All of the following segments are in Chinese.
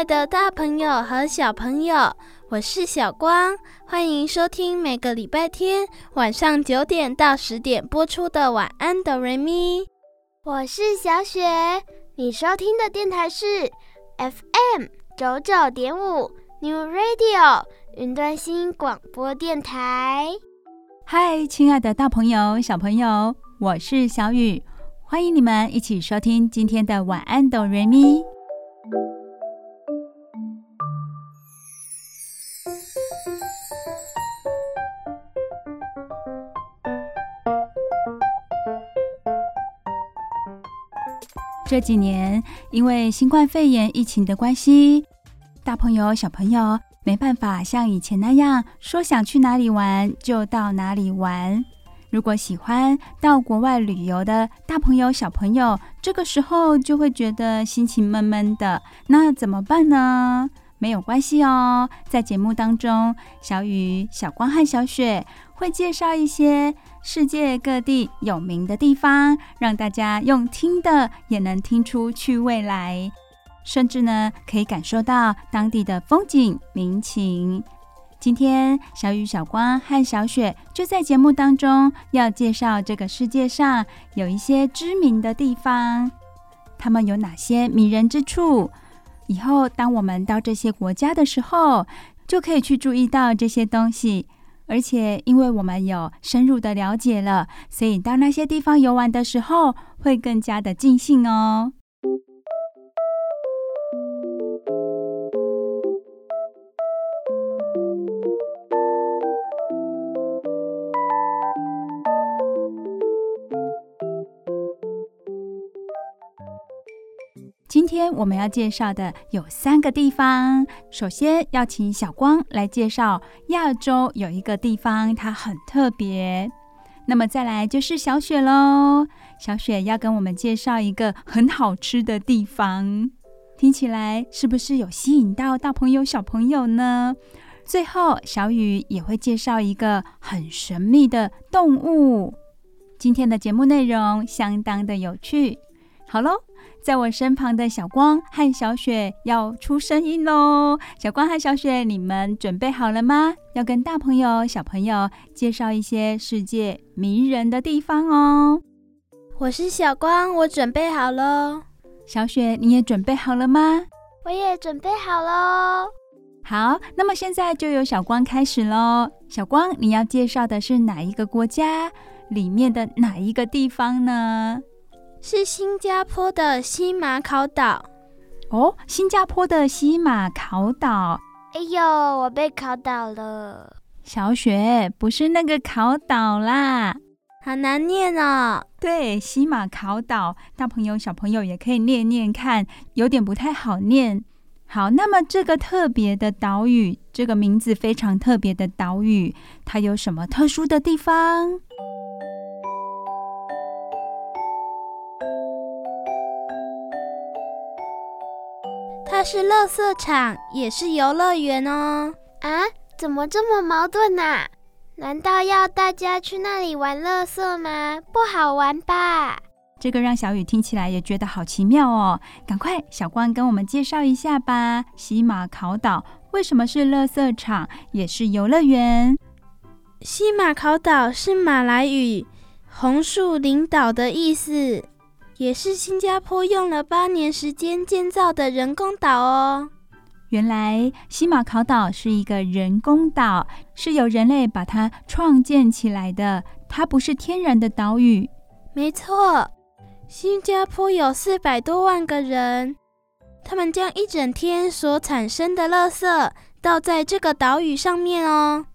爱的大朋友和小朋友，我是小光，欢迎收听每个礼拜天晚上九点到十点播出的《晚安哆瑞咪》。我是小雪，你收听的电台是 FM 九九点五 New Radio 云端新广播电台。嗨，亲爱的大朋友、小朋友，我是小雨，欢迎你们一起收听今天的《晚安哆瑞咪》。这几年，因为新冠肺炎疫情的关系，大朋友小朋友没办法像以前那样说想去哪里玩就到哪里玩。如果喜欢到国外旅游的大朋友小朋友，这个时候就会觉得心情闷闷的，那怎么办呢？没有关系哦，在节目当中，小雨、小光和小雪会介绍一些。世界各地有名的地方，让大家用听的也能听出趣味来，甚至呢可以感受到当地的风景民情。今天小雨、小光和小雪就在节目当中要介绍这个世界上有一些知名的地方，他们有哪些迷人之处？以后当我们到这些国家的时候，就可以去注意到这些东西。而且，因为我们有深入的了解了，所以到那些地方游玩的时候，会更加的尽兴哦。天我们要介绍的有三个地方。首先要请小光来介绍亚洲有一个地方，它很特别。那么再来就是小雪喽，小雪要跟我们介绍一个很好吃的地方。听起来是不是有吸引到大朋友小朋友呢？最后小雨也会介绍一个很神秘的动物。今天的节目内容相当的有趣。好喽。在我身旁的小光和小雪要出声音喽！小光和小雪，你们准备好了吗？要跟大朋友、小朋友介绍一些世界迷人的地方哦。我是小光，我准备好喽。小雪，你也准备好了吗？我也准备好喽。好，那么现在就由小光开始喽。小光，你要介绍的是哪一个国家里面的哪一个地方呢？是新加坡的西马考岛哦，新加坡的西马考岛。哎呦，我被考倒了。小雪，不是那个考岛啦，好难念哦。对，西马考岛，大朋友小朋友也可以念念看，有点不太好念。好，那么这个特别的岛屿，这个名字非常特别的岛屿，它有什么特殊的地方？它是垃圾场，也是游乐园哦。啊，怎么这么矛盾啊？难道要大家去那里玩垃圾吗？不好玩吧？这个让小雨听起来也觉得好奇妙哦。赶快，小光跟我们介绍一下吧。西马考岛为什么是垃圾场，也是游乐园？西马考岛是马来语“红树林岛”的意思。也是新加坡用了八年时间建造的人工岛哦。原来西马考岛是一个人工岛，是由人类把它创建起来的，它不是天然的岛屿。没错，新加坡有四百多万个人，他们将一整天所产生的垃圾倒在这个岛屿上面哦。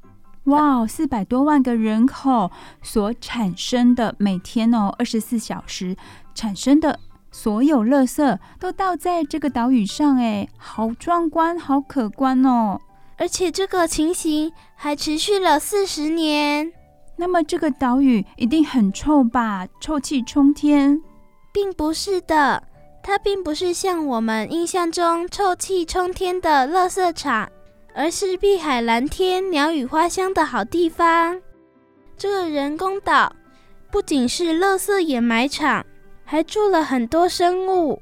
哇，四百多万个人口所产生的每天哦，二十四小时。产生的所有垃圾都倒在这个岛屿上，哎，好壮观，好可观哦！而且这个情形还持续了四十年。那么这个岛屿一定很臭吧？臭气冲天？并不是的，它并不是像我们印象中臭气冲天的垃圾场，而是碧海蓝天、鸟语花香的好地方。这个人工岛不仅是垃圾掩埋场，还住了很多生物。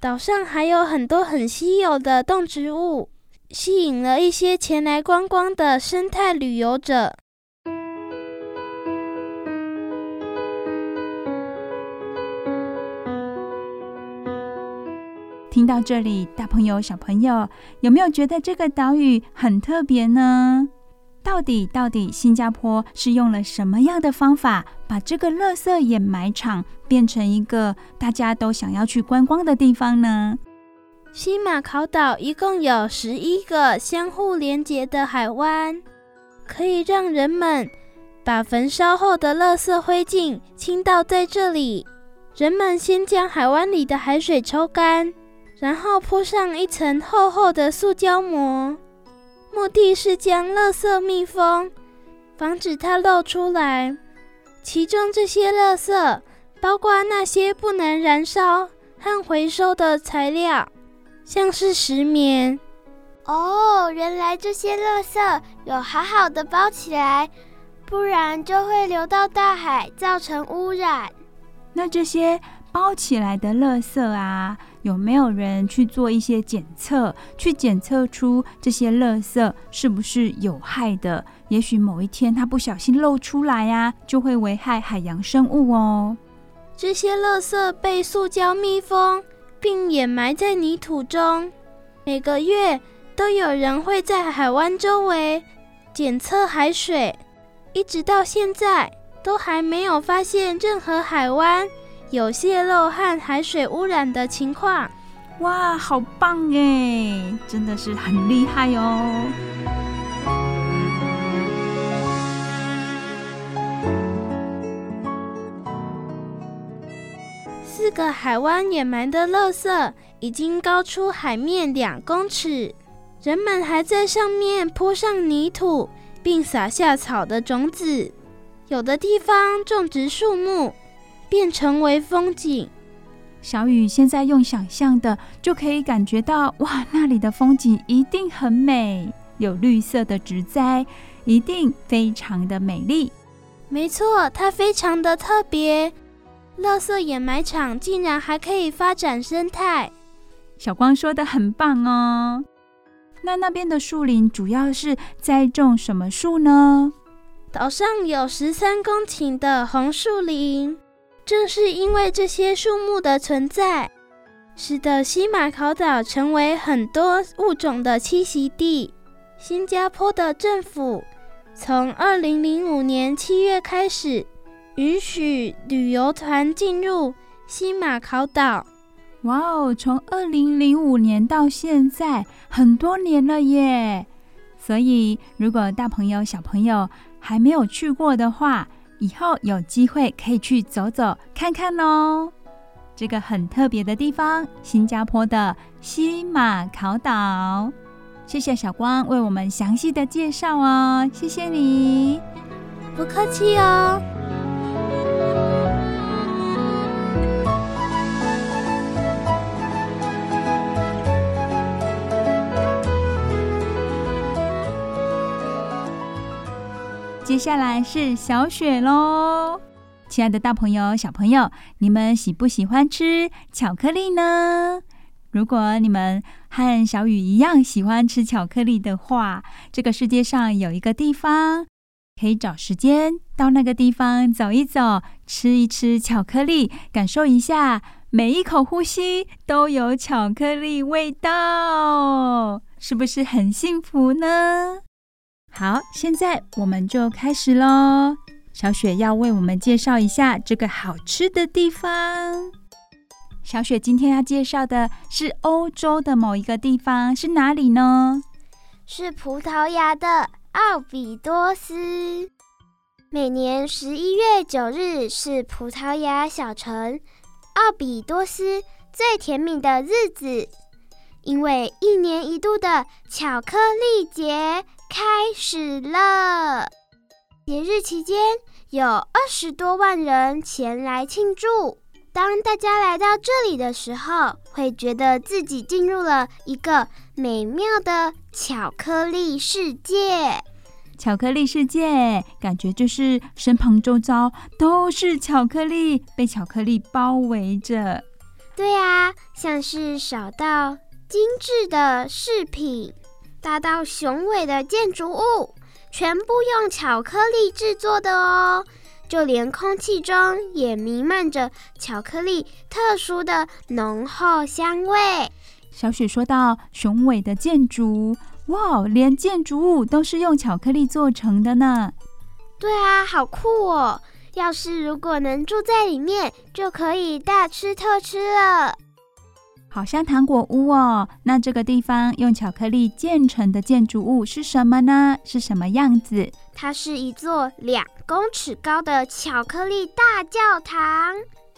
岛上还有很多很稀有的动植物，吸引了一些前来观光的生态旅游者。听到这里，大朋友、小朋友有没有觉得这个岛屿很特别呢？到底到底新加坡是用了什么样的方法，把这个垃圾掩埋场变成一个大家都想要去观光的地方呢？西马考岛一共有十一个相互连接的海湾，可以让人们把焚烧后的垃圾灰烬倾倒在这里。人们先将海湾里的海水抽干。然后铺上一层厚厚的塑胶膜，目的是将垃圾密封，防止它漏出来。其中这些垃圾包括那些不能燃烧和回收的材料，像是石棉。哦，原来这些垃圾有好好的包起来，不然就会流到大海，造成污染。那这些包起来的垃圾啊，有没有人去做一些检测，去检测出这些垃圾是不是有害的？也许某一天它不小心漏出来呀，就会危害海洋生物哦。这些垃圾被塑胶密封，并掩埋在泥土中。每个月都有人会在海湾周围检测海水，一直到现在都还没有发现任何海湾有泄漏和海水污染的情况。哇，好棒哎！真的是很厉害哦。四个海湾掩埋的垃圾已经高出海面两公尺，人们还在上面铺上泥土，并撒下草的种子，有的地方种植树木。变成为风景。小雨现在用想象的就可以感觉到，哇，那里的风景一定很美，有绿色的植栽，一定非常的美丽。没错，它非常的特别。垃圾掩埋场竟然还可以发展生态。小光说的很棒哦。那那边的树林主要是栽种什么树呢？岛上有十三公顷的红树林。正是因为这些树木的存在，使得西马考岛成为很多物种的栖息地。新加坡的政府从二零零五年七月开始，允许旅游团进入西马考岛。哇哦，从二零零五年到现在，很多年了耶！所以，如果大朋友、小朋友还没有去过的话，以后有机会可以去走走看看哦，这个很特别的地方——新加坡的西马考岛。谢谢小光为我们详细的介绍哦，谢谢你，不客气哦。接下来是小雪喽，亲爱的大朋友、小朋友，你们喜不喜欢吃巧克力呢？如果你们和小雨一样喜欢吃巧克力的话，这个世界上有一个地方可以找时间到那个地方走一走，吃一吃巧克力，感受一下每一口呼吸都有巧克力味道，是不是很幸福呢？好，现在我们就开始喽。小雪要为我们介绍一下这个好吃的地方。小雪今天要介绍的是欧洲的某一个地方，是哪里呢？是葡萄牙的奥比多斯。每年十一月九日是葡萄牙小城奥比多斯最甜蜜的日子，因为一年一度的巧克力节开始了。节日期间，有二十多万人前来庆祝。当大家来到这里的时候，会觉得自己进入了一个美妙的巧克力世界。巧克力世界，感觉就是身旁周遭都是巧克力，被巧克力包围着。对啊，像是少到精致的饰品，大到雄伟的建筑物，全部用巧克力制作的哦。就连空气中也弥漫着巧克力特殊的浓厚香味。小雪说到雄伟的建筑。哇，连建筑物都是用巧克力做成的呢！对啊，好酷哦！要是如果能住在里面，就可以大吃特吃了。好像糖果屋哦。那这个地方用巧克力建成的建筑物是什么呢？是什么样子？它是一座两公尺高的巧克力大教堂，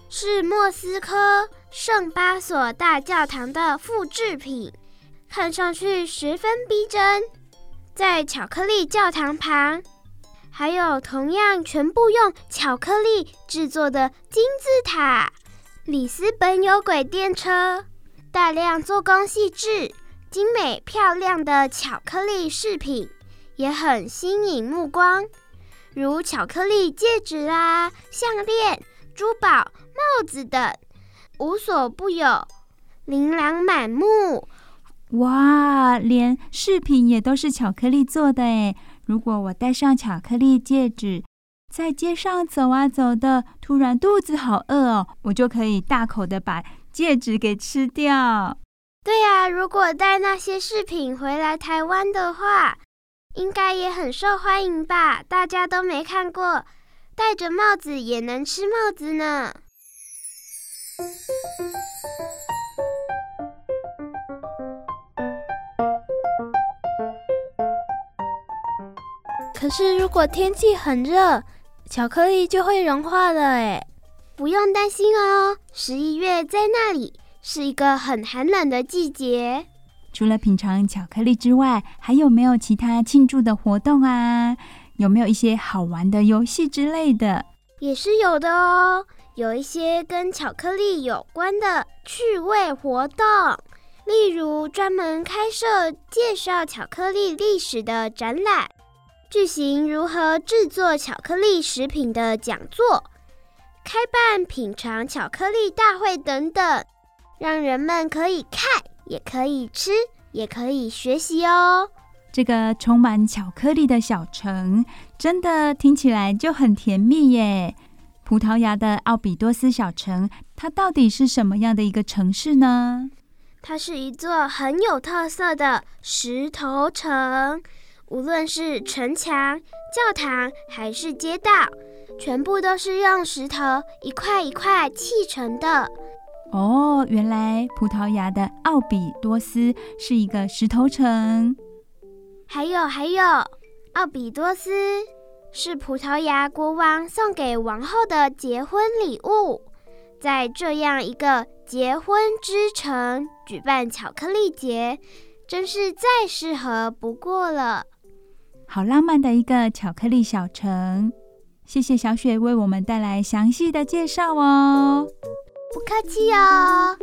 是莫斯科圣巴索大教堂的复制品。看上去十分逼真，在巧克力教堂旁，还有同样全部用巧克力制作的金字塔、里斯本有轨电车、大量做工细致、精美漂亮的巧克力饰品，也很吸引目光，如巧克力戒指啦、项链、珠宝、帽子等，无所不有，琳琅满目。哇，连饰品也都是巧克力做的诶！如果我戴上巧克力戒指，在街上走啊走的，突然肚子好饿哦，我就可以大口的把戒指给吃掉。对呀，如果带那些饰品回来台湾的话，应该也很受欢迎吧？大家都没看过，戴着帽子也能吃帽子呢。可是，如果天气很热，巧克力就会融化了。哎，不用担心哦。十一月在那里是一个很寒冷的季节。除了品尝巧克力之外，还有没有其他庆祝的活动啊？有没有一些好玩的游戏之类的？也是有的哦。有一些跟巧克力有关的趣味活动，例如专门开设介绍巧克力历史的展览。举行如何制作巧克力食品的讲座，开办品尝巧克力大会等等，让人们可以看，也可以吃，也可以学习哦。这个充满巧克力的小城，真的听起来就很甜蜜耶。葡萄牙的奥比多斯小城，它到底是什么样的一个城市呢？它是一座很有特色的石头城。无论是城墙、教堂还是街道，全部都是用石头一块一块砌成的。哦，原来葡萄牙的奥比多斯是一个石头城。还有还有，奥比多斯是葡萄牙国王送给王后的结婚礼物。在这样一个结婚之城举办巧克力节，真是再适合不过了。好浪漫的一个巧克力小城，谢谢小雪为我们带来详细的介绍哦。不客气哦。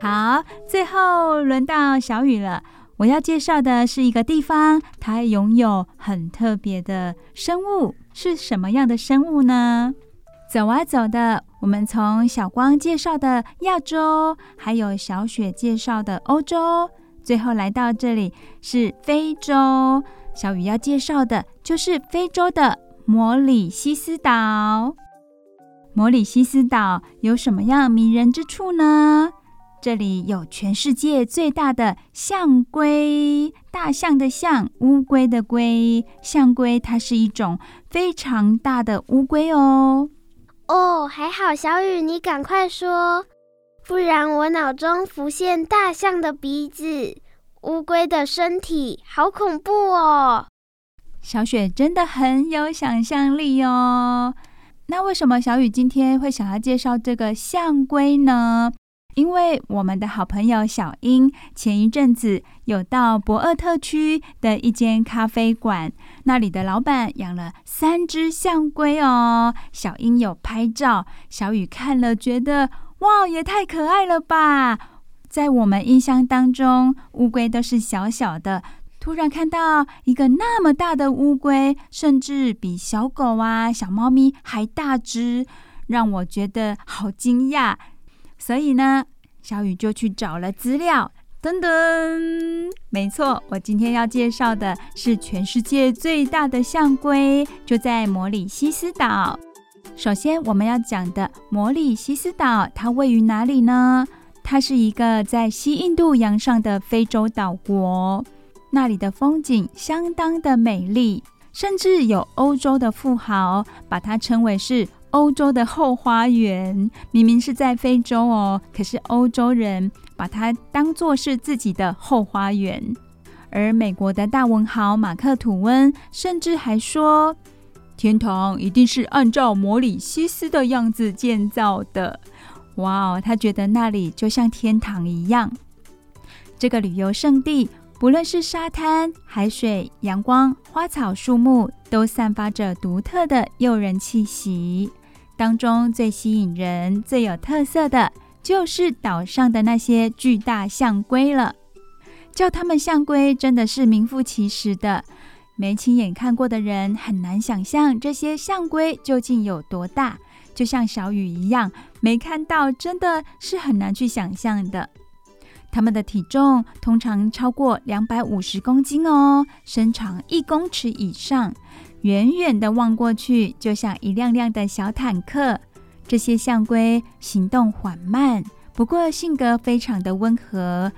好，最后轮到小雨了。我要介绍的是一个地方，它拥有很特别的生物。是什么样的生物呢？走啊走的，我们从小光介绍的亚洲，还有小雪介绍的欧洲，最后来到这里是非洲。小雨要介绍的就是非洲的摩里西斯岛。摩里西斯岛有什么样迷人之处呢？这里有全世界最大的象龟，大象的象，乌龟的龟。象龟它是一种非常大的乌龟哦。哦，还好，小雨，你赶快说。不然我脑中浮现大象的鼻子、乌龟的身体，好恐怖哦！小雪真的很有想象力哦。那为什么小雨今天会想要介绍这个象龟呢？因为我们的好朋友小英前一阵子有到博尔特区的一间咖啡馆，那里的老板养了三只象龟哦。小英有拍照，小雨看了觉得哇，也太可爱了吧！在我们印象当中，乌龟都是小小的，突然看到一个那么大的乌龟，甚至比小狗啊、小猫咪还大只，让我觉得好惊讶。所以呢，小雨就去找了资料。噔噔，没错，我今天要介绍的是全世界最大的象龟，就在摩里西斯岛。首先，我们要讲的摩里西斯岛，它位于哪里呢？它是一个在西印度洋上的非洲岛国，那里的风景相当的美丽，甚至有欧洲的富豪把它称为是。欧洲的后花园，明明是在非洲哦，可是欧洲人把它当作是自己的后花园。而美国的大文豪马克·吐温甚至还说，天堂一定是按照摩里西斯的样子建造的。哇哦，他觉得那里就像天堂一样。这个旅游胜地，不论是沙滩、海水、阳光、花草、树木，都散发着独特的诱人气息。当中最吸引人、最有特色的，就是岛上的那些巨大象龟了。叫它们象龟，真的是名副其实的。没亲眼看过的人，很难想象这些象龟究竟有多大。就像小雨一样，没看到，真的是很难去想象的。它们的体重通常超过两百五十公斤哦，身长一公尺以上。远远的望过去，就像一辆辆的小坦克。这些象龟行动缓慢，不过性格非常的温和。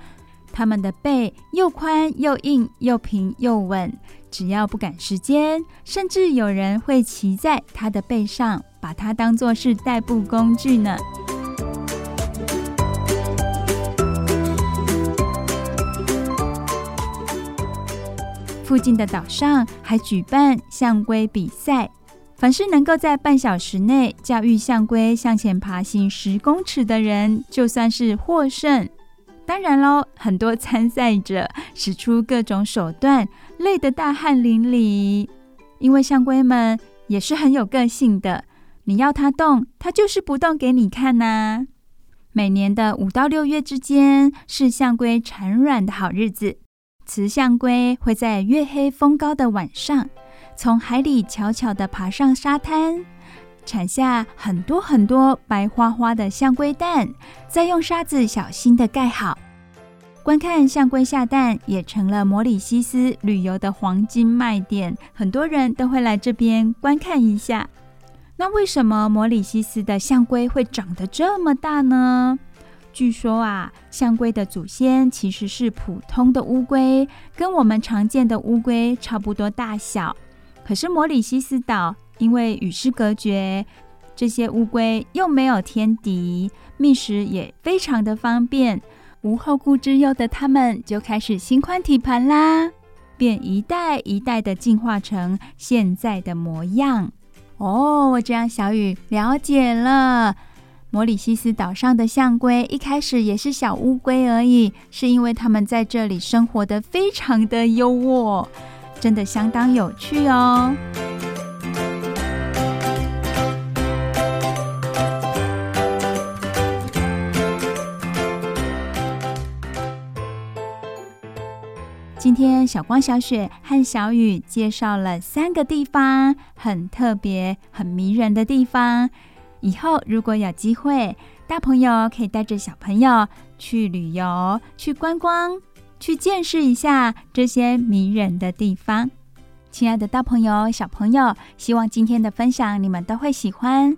它们的背又宽又硬，又平又稳。只要不赶时间，甚至有人会骑在它的背上，把它当作是代步工具呢。附近的岛上还举办象龟比赛，凡是能够在半小时内驾驭象龟向前爬行十公尺的人，就算是获胜。当然喽，很多参赛者使出各种手段，累得大汗淋漓。因为象龟们也是很有个性的，你要它动，它就是不动给你看呐。每年的五到六月之间，是象龟产卵的好日子。雌象龟会在月黑风高的晚上，从海里悄悄地爬上沙滩，产下很多很多白花花的象龟蛋，再用沙子小心地盖好。观看象龟下蛋也成了摩里西斯旅游的黄金卖点，很多人都会来这边观看一下。那为什么摩里西斯的象龟会长得这么大呢？据说啊，象龟的祖先其实是普通的乌龟，跟我们常见的乌龟差不多大小。可是摩里西斯岛因为与世隔绝，这些乌龟又没有天敌，觅食也非常的方便，无后顾之忧的他们就开始心宽体盘啦，便一代一代的进化成现在的模样。哦，我这样小雨了解了。摩里西斯岛上的象龟一开始也是小乌龟而已，是因为它们在这里生活得非常的优渥，真的相当有趣哦。今天小光、小雪和小雨介绍了三个地方，很特别、很迷人的地方。以后如果有机会，大朋友可以带着小朋友去旅游、去观光、去见识一下这些迷人的地方。亲爱的大朋友、小朋友，希望今天的分享你们都会喜欢。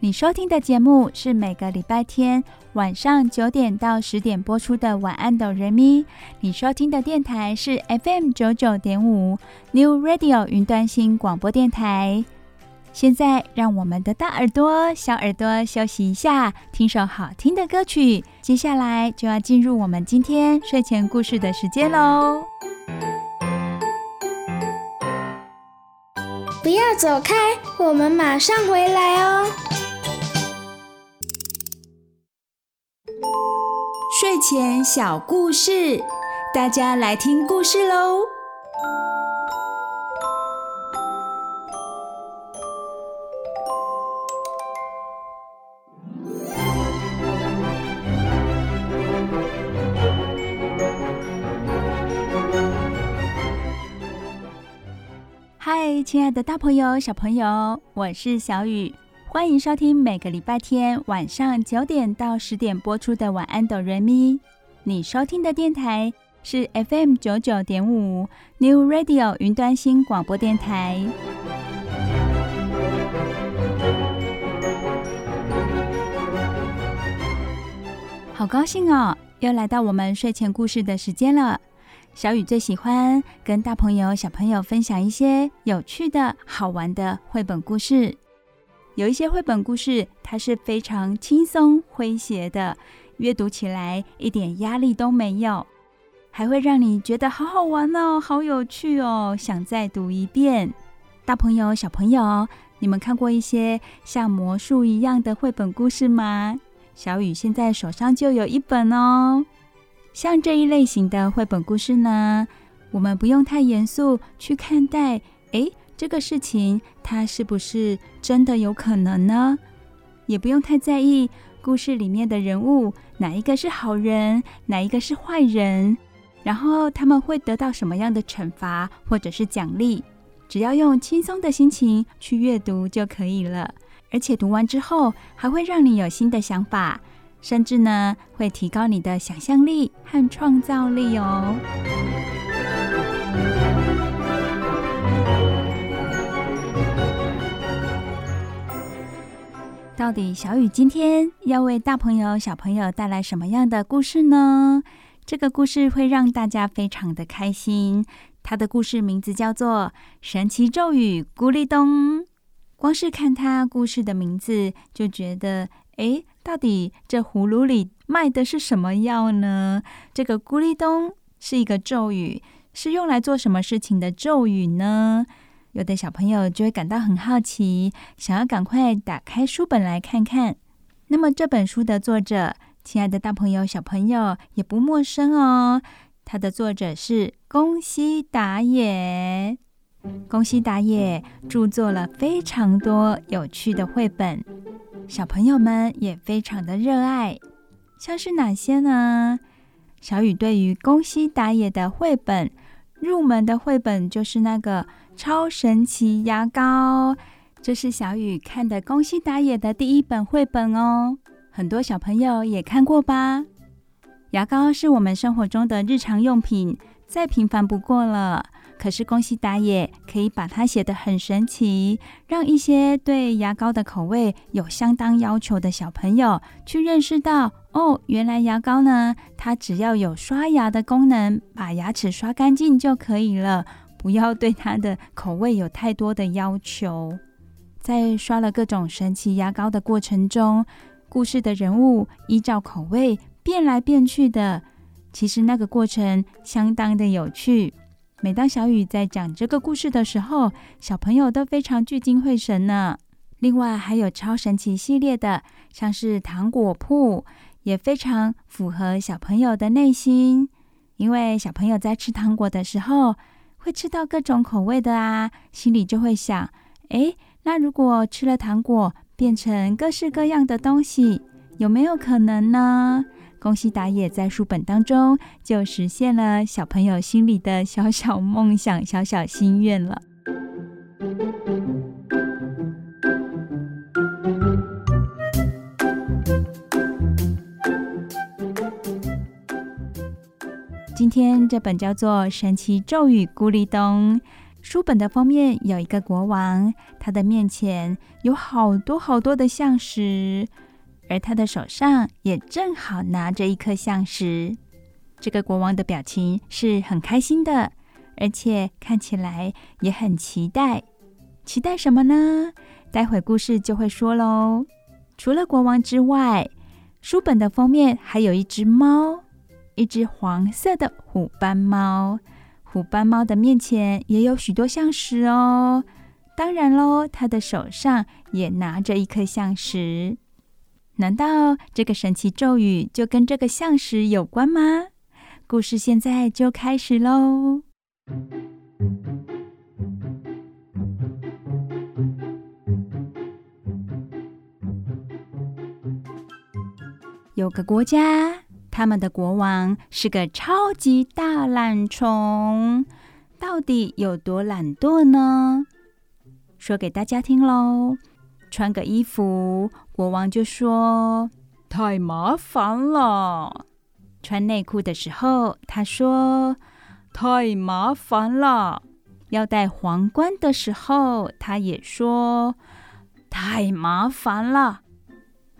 你收听的节目是每个礼拜天晚上九点到十点播出的《晚安，哆瑞咪》。你收听的电台是 FM 九九点五 New Radio 云端新广播电台。现在，让我们的大耳朵、小耳朵休息一下，听首好听的歌曲。接下来就要进入我们今天睡前故事的时间喽！不要走开，我们马上回来哦。睡前小故事，大家来听故事喽！亲爱的大朋友、小朋友，我是小雨，欢迎收听每个礼拜天晚上九点到十点播出的《晚安，哆瑞咪》。你收听的电台是 FM 九九点五 New Radio 云端新广播电台。好高兴哦，又来到我们睡前故事的时间了。小雨最喜欢跟大朋友、小朋友分享一些有趣的好玩的绘本故事。有一些绘本故事，它是非常轻松诙谐的，阅读起来一点压力都没有，还会让你觉得好好玩哦，好有趣哦，想再读一遍。大朋友、小朋友，你们看过一些像魔术一样的绘本故事吗？小雨现在手上就有一本哦。像这一类型的绘本故事呢，我们不用太严肃去看待。诶，这个事情它是不是真的有可能呢？也不用太在意故事里面的人物哪一个是好人，哪一个是坏人，然后他们会得到什么样的惩罚或者是奖励。只要用轻松的心情去阅读就可以了，而且读完之后还会让你有新的想法。甚至呢，会提高你的想象力和创造力哦。到底小雨今天要为大朋友、小朋友带来什么样的故事呢？这个故事会让大家非常的开心。它的故事名字叫做《神奇咒语咕哩咚》。光是看它故事的名字，就觉得，诶。到底这葫芦里卖的是什么药呢？这个咕哩咚是一个咒语，是用来做什么事情的咒语呢？有的小朋友就会感到很好奇，想要赶快打开书本来看看。那么这本书的作者，亲爱的大朋友、小朋友也不陌生哦。它的作者是宫西达也。宫西达也著作了非常多有趣的绘本。小朋友们也非常的热爱，像是哪些呢？小雨对于宫西达也的绘本入门的绘本就是那个超神奇牙膏，这是小雨看的宫西达也的第一本绘本哦。很多小朋友也看过吧？牙膏是我们生活中的日常用品，再平凡不过了。可是宫西达也可以把它写得很神奇，让一些对牙膏的口味有相当要求的小朋友去认识到，哦，原来牙膏呢，它只要有刷牙的功能，把牙齿刷干净就可以了，不要对它的口味有太多的要求。在刷了各种神奇牙膏的过程中，故事的人物依照口味变来变去的，其实那个过程相当的有趣。每当小雨在讲这个故事的时候，小朋友都非常聚精会神呢。另外还有超神奇系列的，像是糖果铺，也非常符合小朋友的内心。因为小朋友在吃糖果的时候，会吃到各种口味的啊，心里就会想：诶，那如果吃了糖果变成各式各样的东西，有没有可能呢？宫西达也在书本当中就实现了小朋友心里的小小梦想、小小心愿了。今天这本叫做《神奇咒语咕哩咚》，书本的封面有一个国王，他的面前有好多好多的像石。而他的手上也正好拿着一颗橡石，这个国王的表情是很开心的，而且看起来也很期待。期待什么呢？待会故事就会说喽。除了国王之外，书本的封面还有一只猫，一只黄色的虎斑猫。虎斑猫的面前也有许多橡石哦。当然喽，它的手上也拿着一颗橡石。难道这个神奇咒语就跟这个橡实有关吗？故事现在就开始喽。有个国家，他们的国王是个超级大懒虫。到底有多懒惰呢？说给大家听喽。穿个衣服，国王就说太麻烦了；穿内裤的时候，他说太麻烦了；要戴皇冠的时候，他也说太麻烦了。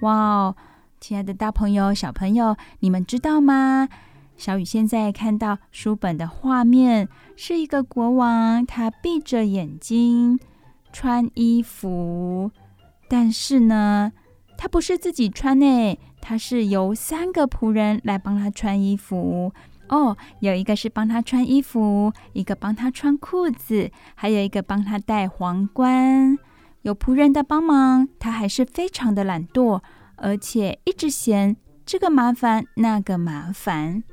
哇哦，亲爱的大朋友、小朋友，你们知道吗？小雨现在看到书本的画面，是一个国王，他闭着眼睛穿衣服。但是呢，他不是自己穿呢，他是由三个仆人来帮他穿衣服哦。有一个是帮他穿衣服，一个帮他穿裤子，还有一个帮他戴皇冠。有仆人的帮忙，他还是非常的懒惰，而且一直嫌这个麻烦那个麻烦。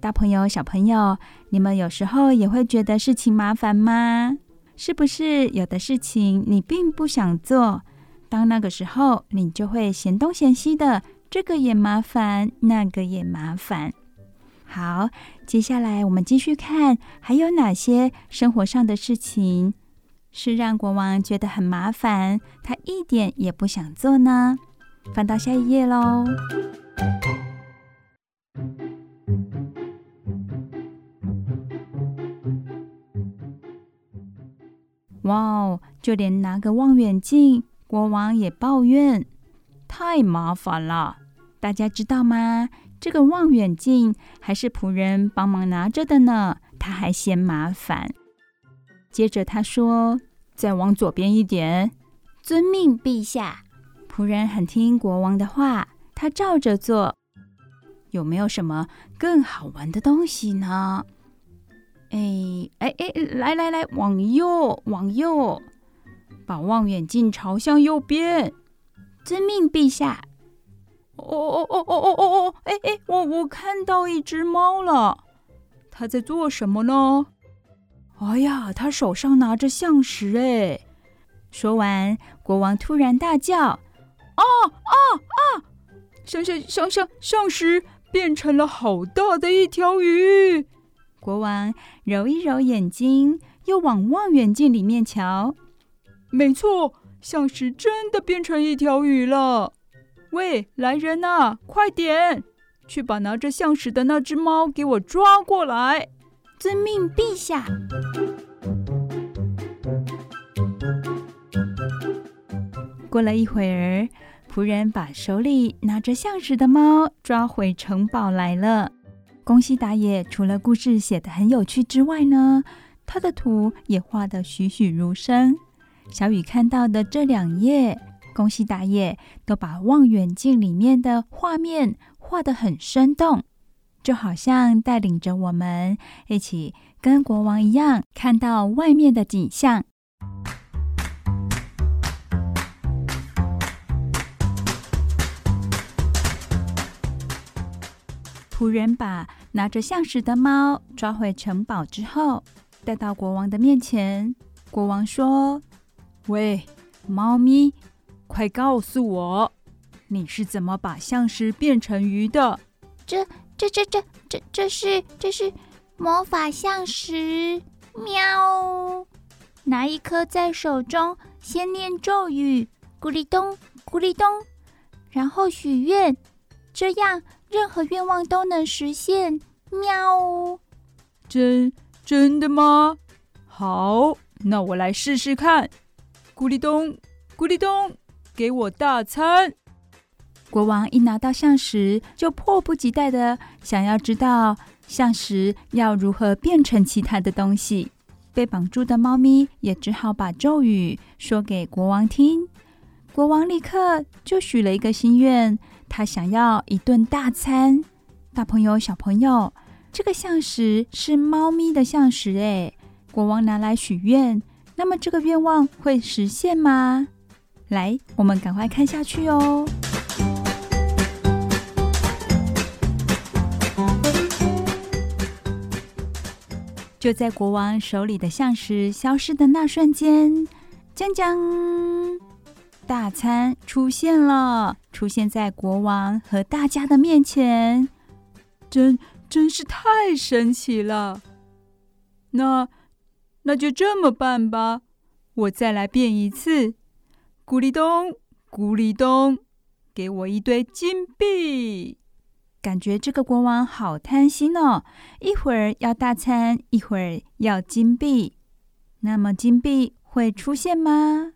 大朋友、小朋友，你们有时候也会觉得事情麻烦吗？是不是有的事情你并不想做？当那个时候，你就会嫌东嫌西的，这个也麻烦，那个也麻烦。好，接下来我们继续看，还有哪些生活上的事情是让国王觉得很麻烦，他一点也不想做呢？翻到下一页喽。哇哦，就连拿个望远镜。国王也抱怨，太麻烦了。大家知道吗？这个望远镜还是仆人帮忙拿着的呢，他还嫌麻烦。接着他说：“再往左边一点。”遵命，陛下。仆人很听国王的话，他照着做。有没有什么更好玩的东西呢？哎哎哎，来来来，往右，往右。把望远镜朝向右边，遵命，陛下。哦哦哦哦哦哦哦！哎哎，我我看到一只猫了，它在做什么呢？哎呀，它手上拿着象石。哎，说完，国王突然大叫：“啊啊啊！橡橡橡橡橡实变成了好大的一条鱼！”国王揉一揉眼睛，又往望远镜里面瞧。没错，橡实真的变成一条鱼了。喂，来人呐，快点去把拿着橡实的那只猫给我抓过来！遵命，陛下。过了一会儿，仆人把手里拿着橡实的猫抓回城堡来了。宫西达也除了故事写得很有趣之外呢，他的图也画得栩栩如生。小雨看到的这两页，宫西达也都把望远镜里面的画面画得很生动，就好像带领着我们一起跟国王一样，看到外面的景象。仆人把拿着橡实的猫抓回城堡之后，带到国王的面前。国王说。喂，猫咪，快告诉我，你是怎么把象石变成鱼的？这、这、这、这、这、这是这是魔法象石。喵！拿一颗在手中，先念咒语，咕哩咚，咕哩咚，然后许愿，这样任何愿望都能实现。喵！真真的吗？好，那我来试试看。咕哩咚，咕哩咚，给我大餐！国王一拿到象石，就迫不及待的想要知道象石要如何变成其他的东西。被绑住的猫咪也只好把咒语说给国王听。国王立刻就许了一个心愿，他想要一顿大餐。大朋友、小朋友，这个象石是猫咪的象石诶，国王拿来许愿，那么这个愿望会实现吗？来，我们赶快看下去哦。就在国王手里的橡实消失的那瞬间，将将，大餐出现了，出现在国王和大家的面前，真真是太神奇了。那那就这么办吧，我再来变一次，咕哩咚，咕哩咚，给我一堆金币。感觉这个国王好贪心哦，一会儿要大餐，一会儿要金币。那么金币会出现吗？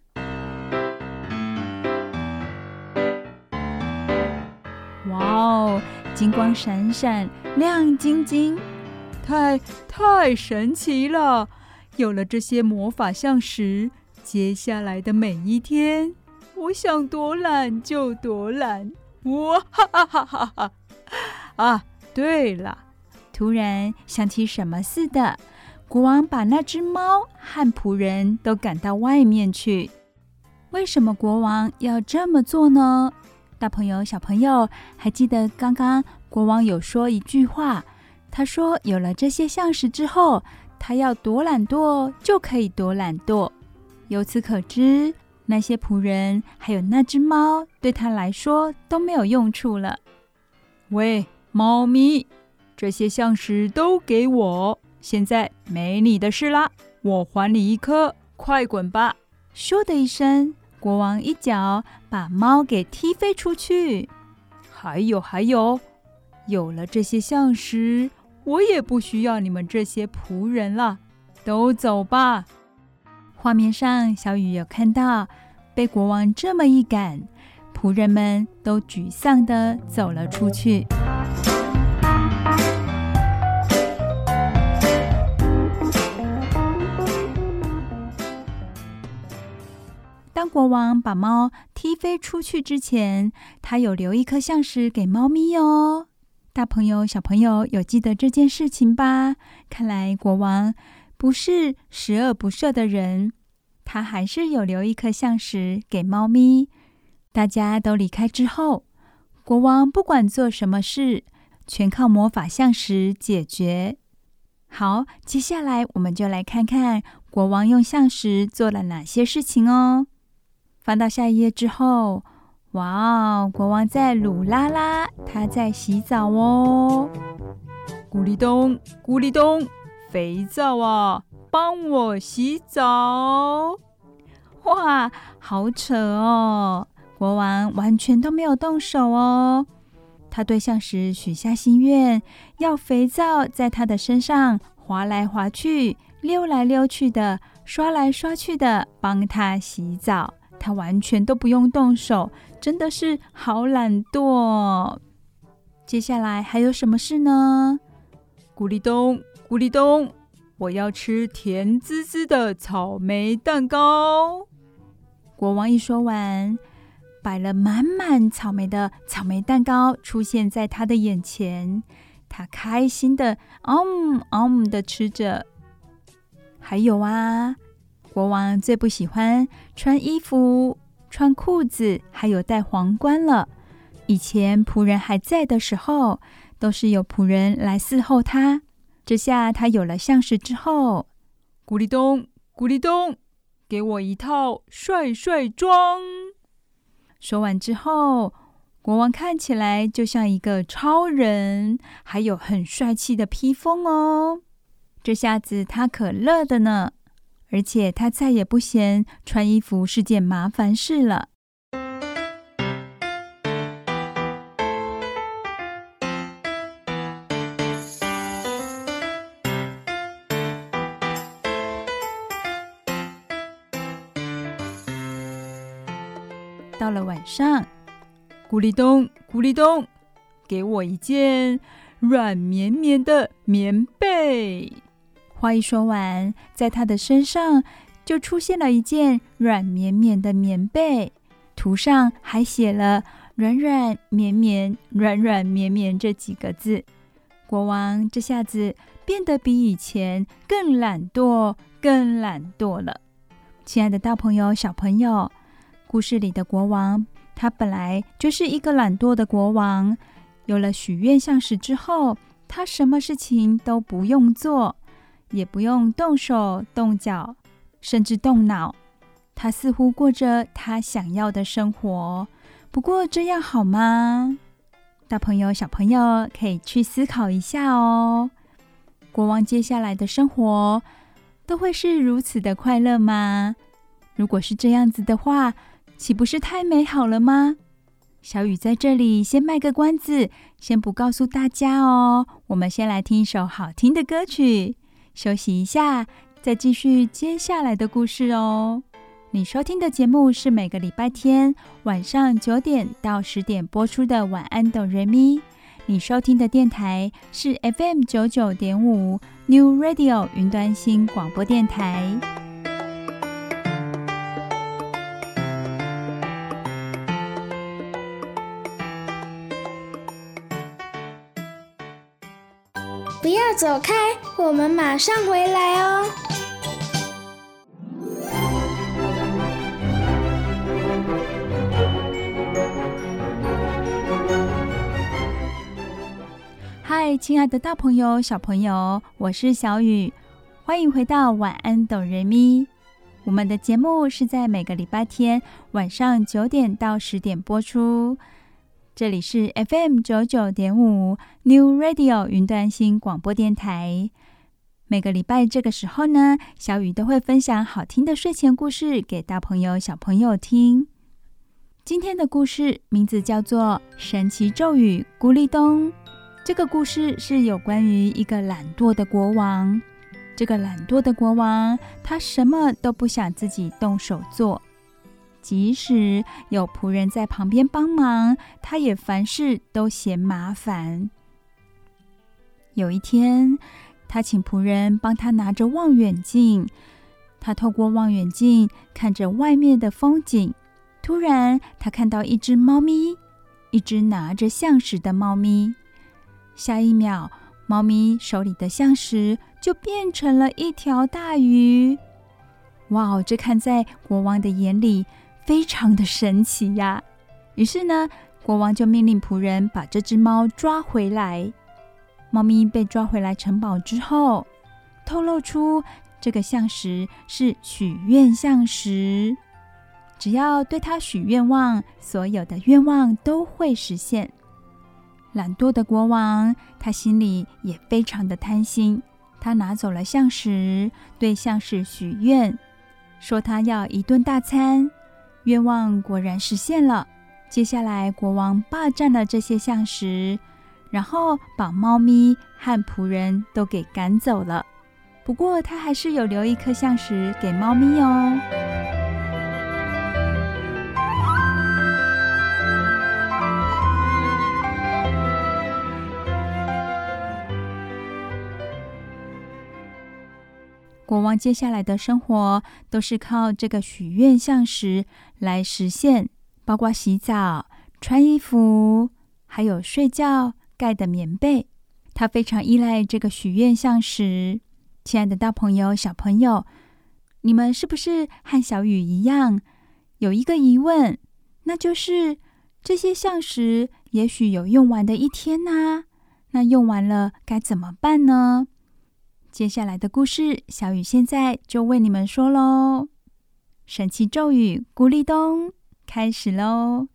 哇哦，金光闪闪，亮晶晶，太太神奇了！有了这些魔法橡石，接下来的每一天，我想多懒就多懒。哇哈哈哈哈哈！啊，对了，突然想起什么似的，国王把那只猫和仆人都赶到外面去。为什么国王要这么做呢？大朋友、小朋友，还记得刚刚国王有说一句话，他说：“有了这些橡石之后，他要多懒惰就可以多懒惰。”由此可知，那些仆人还有那只猫对他来说都没有用处了。喂。猫咪，这些橡石都给我！现在没你的事啦，我还你一颗，快滚吧！咻的一声，国王一脚把猫给踢飞出去。还有还有，有了这些橡石，我也不需要你们这些仆人了，都走吧！画面上，小雨有看到，被国王这么一赶，仆人们都沮丧地走了出去。当国王把猫踢飞出去之前，他有留一颗橡实给猫咪哦。大朋友、小朋友有记得这件事情吧？看来国王不是十恶不赦的人，他还是有留一颗象石给猫咪。大家都离开之后，国王不管做什么事，全靠魔法象石解决。好，接下来我们就来看看国王用象石做了哪些事情哦。翻到下一页之后，哇哦，国王在鲁拉拉，他在洗澡哦。咕哩咚，咕哩咚，肥皂啊，帮我洗澡。哇，好扯哦！国王完全都没有动手哦。他对象时许下心愿，要肥皂在他的身上滑来滑去、溜来溜去的，刷来刷去的，帮他洗澡。他完全都不用动手，真的是好懒惰。接下来还有什么事呢？咕哩咚，咕哩咚，我要吃甜滋滋的草莓蛋糕。国王一说完，摆了满满草莓的草莓蛋糕出现在他的眼前，他开心的嗯嗯的吃着。还有啊。国王最不喜欢穿衣服、穿裤子，还有戴皇冠了。以前仆人还在的时候，都是有仆人来伺候他。这下他有了橡实之后，咕哩咚，咕哩咚，给我一套帅帅装。说完之后，国王看起来就像一个超人，还有很帅气的披风哦。这下子他可乐的呢。而且他再也不嫌穿衣服是件麻烦事了。到了晚上，咕哩咚，咕哩咚，给我一件软绵绵的棉被。话一说完，在他的身上就出现了一件软绵绵的棉被，图上还写了“软软绵绵，软软绵绵”这几个字。国王这下子变得比以前更懒惰，更懒惰了。亲爱的大朋友、小朋友，故事里的国王，他本来就是一个懒惰的国王。有了许愿橡石之后，他什么事情都不用做，也不用动手动脚，甚至动脑。他似乎过着他想要的生活。不过这样好吗？大朋友、小朋友可以去思考一下哦。国王接下来的生活都会是如此的快乐吗？如果是这样子的话，岂不是太美好了吗？小雨在这里先卖个关子，先不告诉大家哦。我们先来听一首好听的歌曲，休息一下，再继续接下来的故事哦。你收听的节目是每个礼拜天晚上九点到十点播出的《晚安，哆瑞咪》。你收听的电台是 FM 九九点五 New Radio 云端新广播电台。不要走开，我们马上回来哦。嗨，亲爱的大朋友、小朋友，我是小雨，欢迎回到晚安哆瑞咪。我们的节目是在每个礼拜天晚上九点到十点播出，这里是 FM 九九点五 New Radio 云端新广播电台。每个礼拜这个时候呢，小雨都会分享好听的睡前故事给大朋友、小朋友听。今天的故事名字叫做《神奇咒语咕哩咚》。这个故事是有关于一个懒惰的国王。这个懒惰的国王，他什么都不想自己动手做，即使有仆人在旁边帮忙，他也凡事都嫌麻烦。有一天，他请仆人帮他拿着望远镜，他透过望远镜看着外面的风景。突然，他看到一只猫咪，一只拿着象石的猫咪。下一秒，猫咪手里的象石就变成了一条大鱼。哇哦，这看在国王的眼里非常的神奇呀！于是呢，国王就命令仆人把这只猫抓回来。猫咪被抓回来城堡之后，透露出这个橡实是许愿橡实，只要对它许愿望，所有的愿望都会实现。懒惰的国王，他心里也非常的贪心。他拿走了橡实，对橡实许愿，说他要一顿大餐。愿望果然实现了。接下来，国王霸占了这些象石，然后把猫咪和仆人都给赶走了。不过，他还是有留一颗象石给猫咪哦。国王接下来的生活都是靠这个许愿像石来实现，包括洗澡、穿衣服，还有睡觉盖的棉被。他非常依赖这个许愿像石。亲爱的大朋友、小朋友，你们是不是和小雨一样，有一个疑问？那就是这些像石也许有用完的一天呐，那用完了该怎么办呢？接下来的故事，小雨现在就为你们说喽。神奇咒语咕哩咚，开始喽！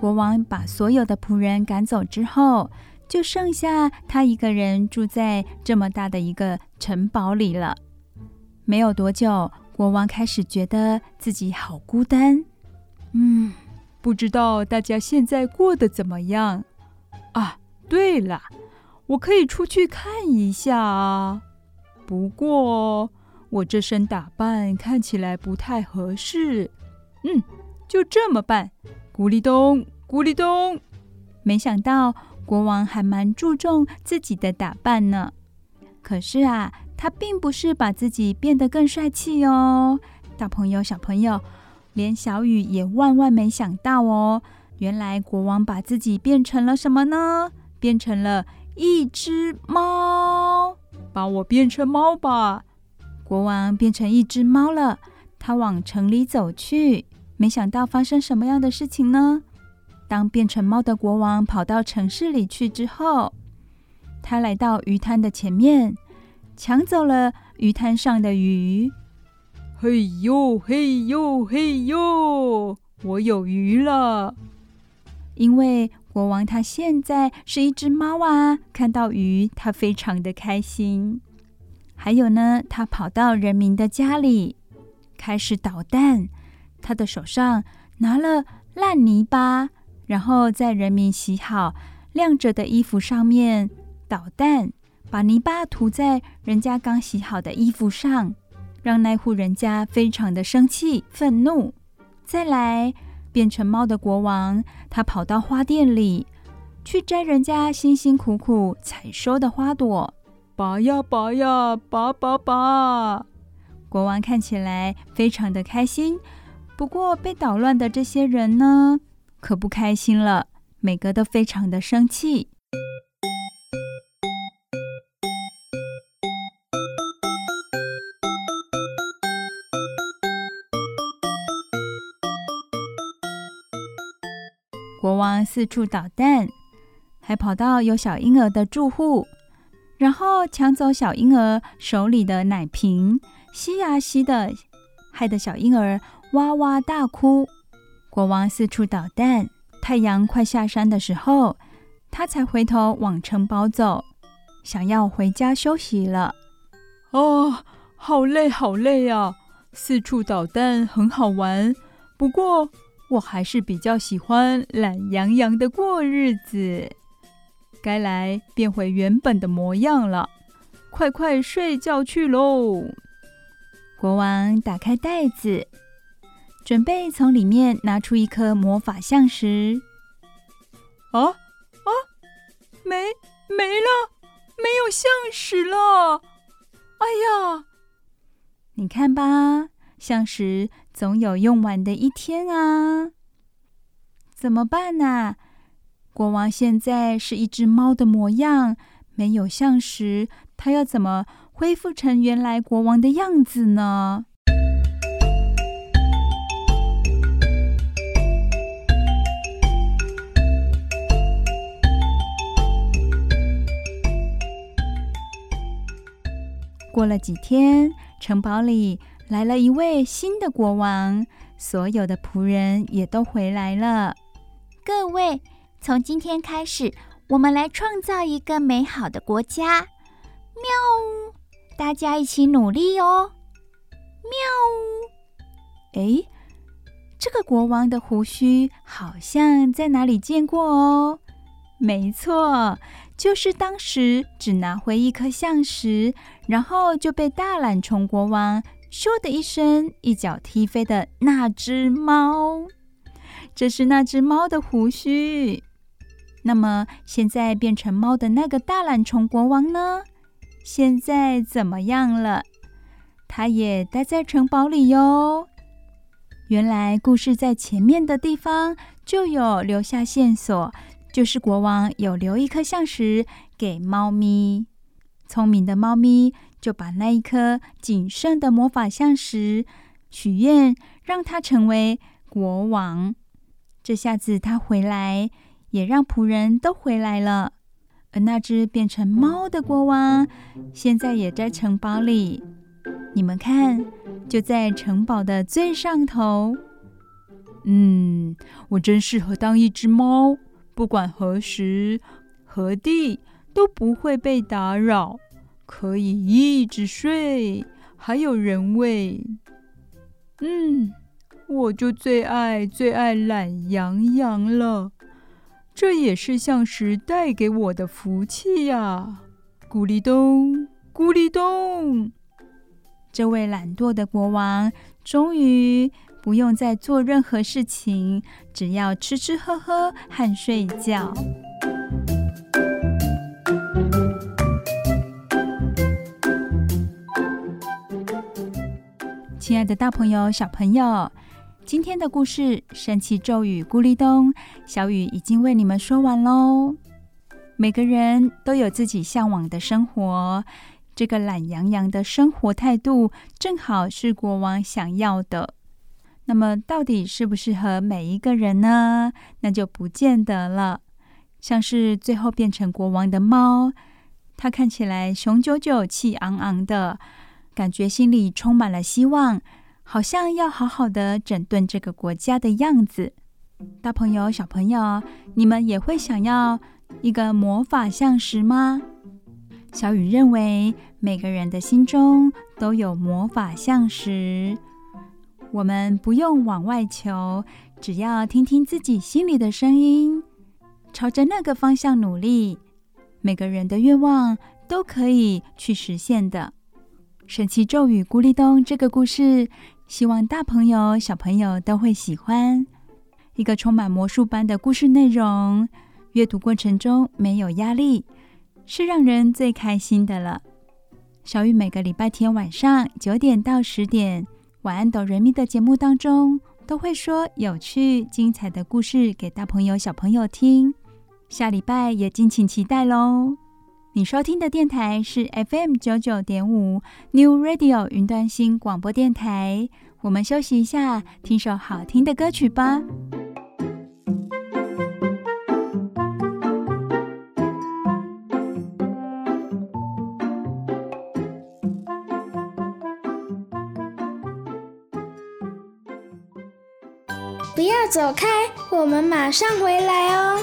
国王把所有的仆人赶走之后，就剩下他一个人住在这么大的一个城堡里了。没有多久，国王开始觉得自己好孤单。嗯，不知道大家现在过得怎么样？啊，对了，我可以出去看一下啊。不过，我这身打扮看起来不太合适。嗯，就这么办。咕哩咚，咕哩咚。没想到国王还蛮注重自己的打扮呢。可是啊，他并不是把自己变得更帅气哦。大朋友、小朋友，连小雨也万万没想到哦。原来国王把自己变成了什么呢？变成了一只猫。把我变成猫吧！国王变成一只猫了。他往城里走去，没想到发生什么样的事情呢？当变成猫的国王跑到城市里去之后，他来到鱼摊的前面，抢走了鱼摊上的鱼。嘿呦嘿呦嘿呦，我有鱼了！因为国王他现在是一只猫啊，看到鱼他非常的开心。还有呢，他跑到人民的家里。开始捣蛋，他的手上拿了烂泥巴，然后在人民洗好晾着的衣服上面捣蛋，把泥巴涂在人家刚洗好的衣服上，让那户人家非常的生气愤怒。再来，变成猫的国王，他跑到花店里去摘人家辛辛苦苦采收的花朵，拔呀拔呀，拔拔拔。国王看起来非常的开心，不过被捣乱的这些人呢，可不开心了，每个都非常的生气。四处捣蛋，还跑到有小婴儿的住户，然后抢走小婴儿手里的奶瓶。吸呀吸的，害得小婴儿哇哇大哭。国王四处捣蛋，太阳快下山的时候，他才回头往城堡走，想要回家休息了。哦，好累好累啊！四处捣蛋很好玩，不过我还是比较喜欢懒洋洋的过日子。该来变回原本的模样了，快快睡觉去喽！国王打开袋子，准备从里面拿出一颗魔法橡石。啊啊！没没了，没有橡石了！哎呀，你看吧，橡石总有用完的一天啊！怎么办呢？国王现在是一只猫的模样，没有像时，他要怎么恢复成原来国王的样子呢？过了几天，城堡里来了一位新的国王，所有的仆人也都回来了。各位，从今天开始，我们来创造一个美好的国家。喵呜！大家一起努力哦！喵呜！诶，这个国王的胡须好像在哪里见过哦。没错，就是当时只拿回一颗橡石，然后就被大懒虫国王咻的一声一脚踢飞的那只猫。这是那只猫的胡须。那么现在变成猫的那个大懒虫国王呢？现在怎么样了？他也待在城堡里哟。原来故事在前面的地方就有留下线索，就是国王有留一颗橡实给猫咪。聪明的猫咪就把那一颗仅剩的魔法橡石许愿，让它成为国王。这下子他回来，也让仆人都回来了。而那只变成猫的国王，现在也在城堡里。你们看，就在城堡的最上头。嗯，我真适合当一只猫，不管何时何地都不会被打扰，可以一直睡，还有人喂。嗯，我就最爱最爱懒洋洋了。这也是橡实带给我的福气呀！咕哩咚，咕哩咚。这位懒惰的国王终于不用再做任何事情，只要吃吃喝喝和睡觉。亲爱的大朋友、小朋友，今天的故事《神奇咒语咕哩咚》，小雨已经为你们说完喽。每个人都有自己向往的生活，这个懒洋洋的生活态度，正好是国王想要的。那么，到底适不适合每一个人呢？那就不见得了。像是最后变成国王的猫，它看起来雄赳赳、气昂昂的。感觉心里充满了希望，好像要好好的整顿这个国家的样子。大朋友、小朋友，你们也会想要一个魔法橡实吗？小雨认为，每个人的心中都有魔法橡实，我们不用往外求，只要听听自己心里的声音，朝着那个方向努力，每个人的愿望都可以去实现的。神奇咒语咕哩咚这个故事，希望大朋友小朋友都会喜欢。一个充满魔术般的故事内容，阅读过程中没有压力，是让人最开心的了。小雨每个礼拜天晚上九点到十点，晚安哆瑞咪的节目当中，都会说有趣精彩的故事给大朋友小朋友听。下礼拜也敬请期待喽。你收听的电台是 FM 九九点五 New Radio 云端新广播电台。我们休息一下，听首好听的歌曲吧。不要走开，我们马上回来哦。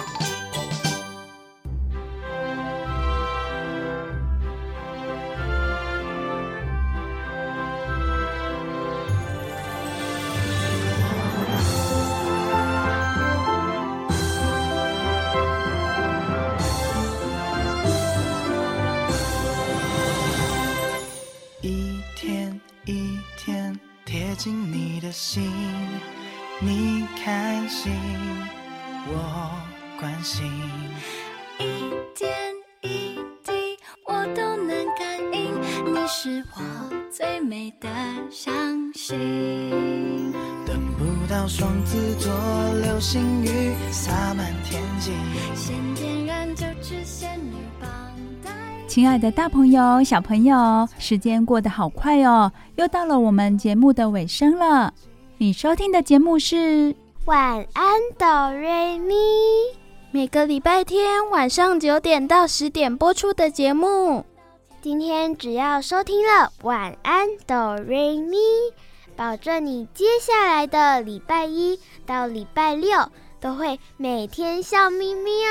亲爱的大朋友、小朋友，时间过得好快哦，又到了我们节目的尾声了。你收听的节目是晚安哆瑞咪，每个礼拜天晚上九点到十点播出的节目。今天只要收听了晚安哆瑞咪，保证你接下来的礼拜一到礼拜六都会每天笑眯眯哦。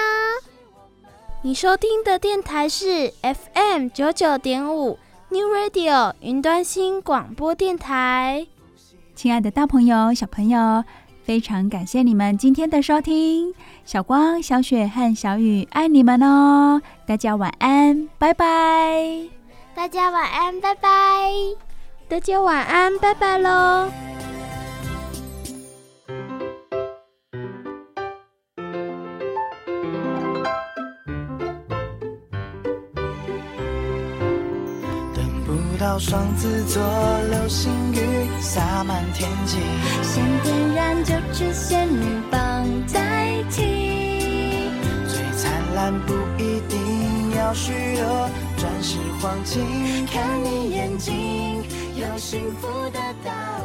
你收听的电台是 FM 九九点五 New Radio 云端新广播电台。亲爱的大朋友、小朋友，非常感谢你们今天的收听。小光、小雪和小雨爱你们哦！大家晚安，拜拜！大家晚安，拜拜！大家晚安，拜拜喽！到双子座，流星雨洒满天际。先点燃九支仙女棒代替。最灿烂不一定要许多钻石黄金，看你眼睛，有幸福的答案。